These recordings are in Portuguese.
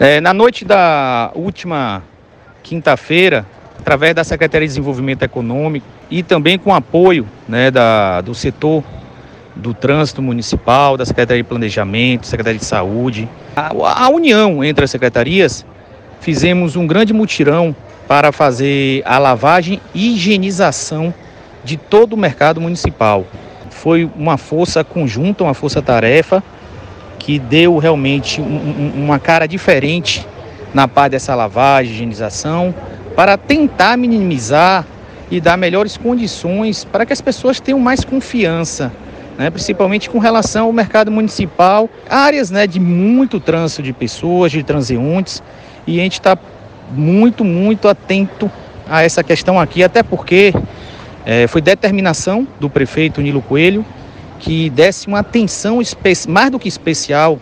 É, na noite da última quinta-feira, através da Secretaria de Desenvolvimento Econômico e também com apoio né, da, do setor do Trânsito Municipal, da Secretaria de Planejamento, Secretaria de Saúde, a, a união entre as secretarias, fizemos um grande mutirão para fazer a lavagem e higienização de todo o mercado municipal. Foi uma força conjunta, uma força-tarefa que deu realmente um, uma cara diferente na parte dessa lavagem, higienização, para tentar minimizar e dar melhores condições para que as pessoas tenham mais confiança, né, principalmente com relação ao mercado municipal, áreas né, de muito trânsito de pessoas, de transeuntes, e a gente está muito, muito atento a essa questão aqui, até porque é, foi determinação do prefeito Nilo Coelho que desse uma atenção mais do que especial,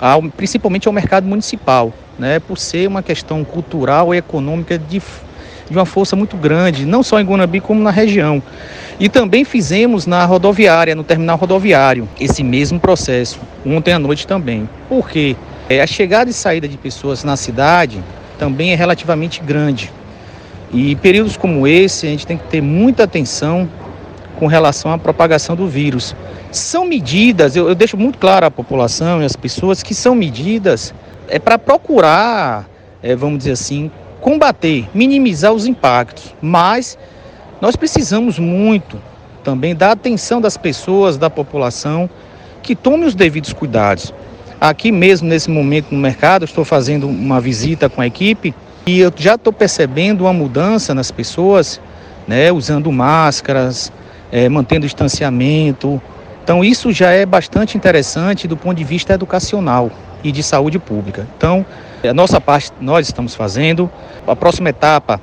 ao, principalmente ao mercado municipal, né, por ser uma questão cultural e econômica de, de uma força muito grande, não só em Guanabi como na região. E também fizemos na rodoviária, no terminal rodoviário, esse mesmo processo, ontem à noite também. Por quê? É, a chegada e saída de pessoas na cidade também é relativamente grande. E períodos como esse, a gente tem que ter muita atenção com relação à propagação do vírus. São medidas, eu, eu deixo muito claro à população e às pessoas que são medidas é para procurar, é, vamos dizer assim, combater, minimizar os impactos. Mas nós precisamos muito também da atenção das pessoas, da população, que tome os devidos cuidados. Aqui mesmo, nesse momento no mercado, estou fazendo uma visita com a equipe e eu já estou percebendo uma mudança nas pessoas, né, usando máscaras, é, mantendo distanciamento. Então, isso já é bastante interessante do ponto de vista educacional e de saúde pública. Então, a nossa parte nós estamos fazendo. A próxima etapa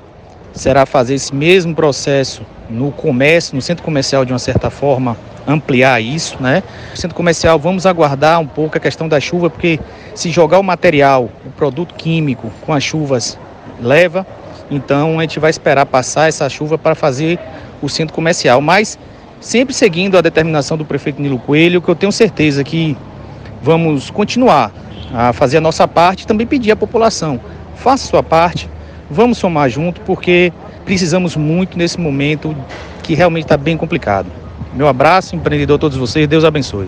será fazer esse mesmo processo no comércio, no centro comercial de uma certa forma, ampliar isso, né? No centro comercial vamos aguardar um pouco a questão da chuva, porque se jogar o material, o produto químico com as chuvas leva, então a gente vai esperar passar essa chuva para fazer o centro comercial, mas sempre seguindo a determinação do prefeito Nilo Coelho, que eu tenho certeza que vamos continuar a fazer a nossa parte e também pedir à população, faça sua parte, vamos somar junto, porque precisamos muito nesse momento que realmente está bem complicado. Meu abraço, empreendedor a todos vocês. Deus abençoe.